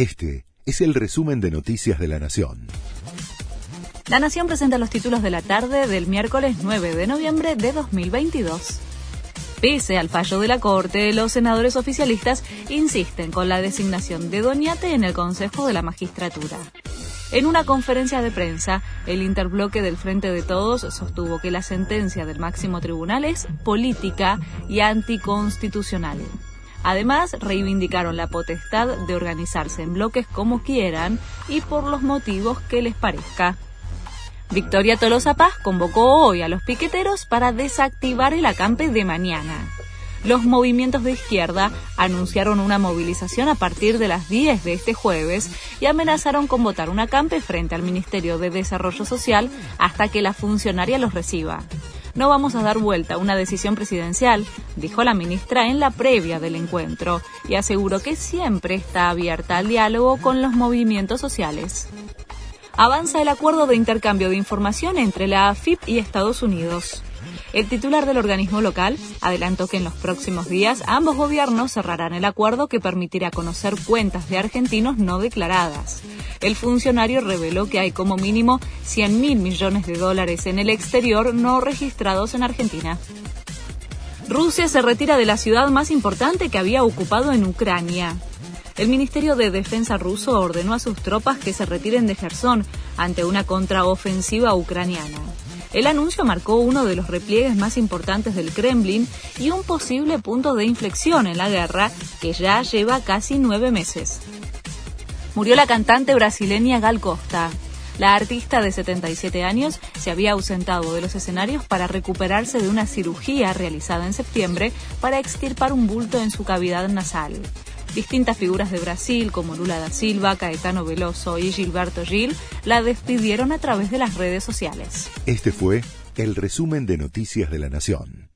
Este es el resumen de Noticias de la Nación. La Nación presenta los títulos de la tarde del miércoles 9 de noviembre de 2022. Pese al fallo de la Corte, los senadores oficialistas insisten con la designación de Doñate en el Consejo de la Magistratura. En una conferencia de prensa, el interbloque del Frente de Todos sostuvo que la sentencia del máximo tribunal es política y anticonstitucional. Además, reivindicaron la potestad de organizarse en bloques como quieran y por los motivos que les parezca. Victoria Tolosa Paz convocó hoy a los piqueteros para desactivar el acampe de mañana. Los movimientos de izquierda anunciaron una movilización a partir de las 10 de este jueves y amenazaron con votar un acampe frente al Ministerio de Desarrollo Social hasta que la funcionaria los reciba. No vamos a dar vuelta a una decisión presidencial, dijo la ministra en la previa del encuentro, y aseguró que siempre está abierta al diálogo con los movimientos sociales avanza el acuerdo de intercambio de información entre la AFIP y Estados Unidos. El titular del organismo local adelantó que en los próximos días ambos gobiernos cerrarán el acuerdo que permitirá conocer cuentas de argentinos no declaradas. El funcionario reveló que hay como mínimo 100 mil millones de dólares en el exterior no registrados en Argentina. Rusia se retira de la ciudad más importante que había ocupado en Ucrania. El Ministerio de Defensa ruso ordenó a sus tropas que se retiren de Gerson ante una contraofensiva ucraniana. El anuncio marcó uno de los repliegues más importantes del Kremlin y un posible punto de inflexión en la guerra que ya lleva casi nueve meses. Murió la cantante brasileña Gal Costa. La artista de 77 años se había ausentado de los escenarios para recuperarse de una cirugía realizada en septiembre para extirpar un bulto en su cavidad nasal. Distintas figuras de Brasil, como Lula da Silva, Caetano Veloso y Gilberto Gil, la despidieron a través de las redes sociales. Este fue el resumen de Noticias de la Nación.